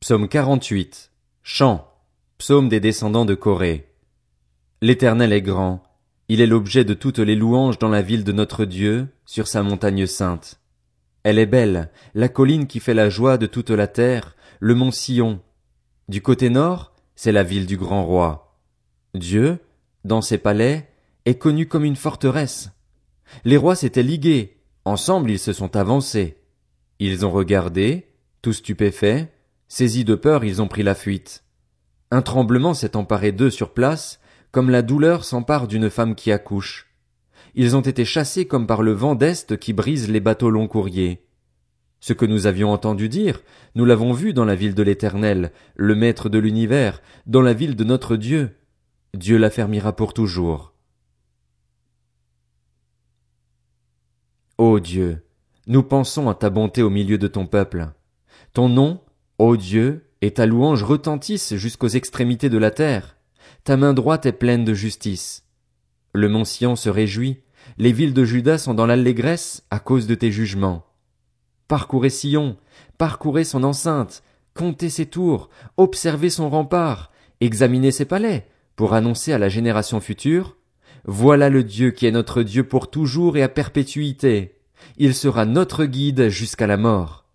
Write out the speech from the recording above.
Psaume 48. Chant. Psaume des descendants de Corée. L'Éternel est grand. Il est l'objet de toutes les louanges dans la ville de notre Dieu, sur sa montagne sainte. Elle est belle, la colline qui fait la joie de toute la terre, le mont Sion. Du côté nord, c'est la ville du grand roi. Dieu, dans ses palais, est connu comme une forteresse. Les rois s'étaient ligués, ensemble ils se sont avancés. Ils ont regardé, tout stupéfaits, Saisis de peur, ils ont pris la fuite. Un tremblement s'est emparé d'eux sur place, comme la douleur s'empare d'une femme qui accouche. Ils ont été chassés comme par le vent d'Est qui brise les bateaux long courriers. Ce que nous avions entendu dire, nous l'avons vu dans la ville de l'Éternel, le Maître de l'univers, dans la ville de notre Dieu. Dieu l'affermira pour toujours. Ô Dieu, nous pensons à ta bonté au milieu de ton peuple. Ton nom, Ô Dieu, et ta louange retentisse jusqu'aux extrémités de la terre. Ta main droite est pleine de justice. Le mont Sion se réjouit, les villes de Juda sont dans l'allégresse à cause de tes jugements. Parcourez Sion, parcourez son enceinte, comptez ses tours, observez son rempart, examinez ses palais, pour annoncer à la génération future, voilà le Dieu qui est notre Dieu pour toujours et à perpétuité. Il sera notre guide jusqu'à la mort.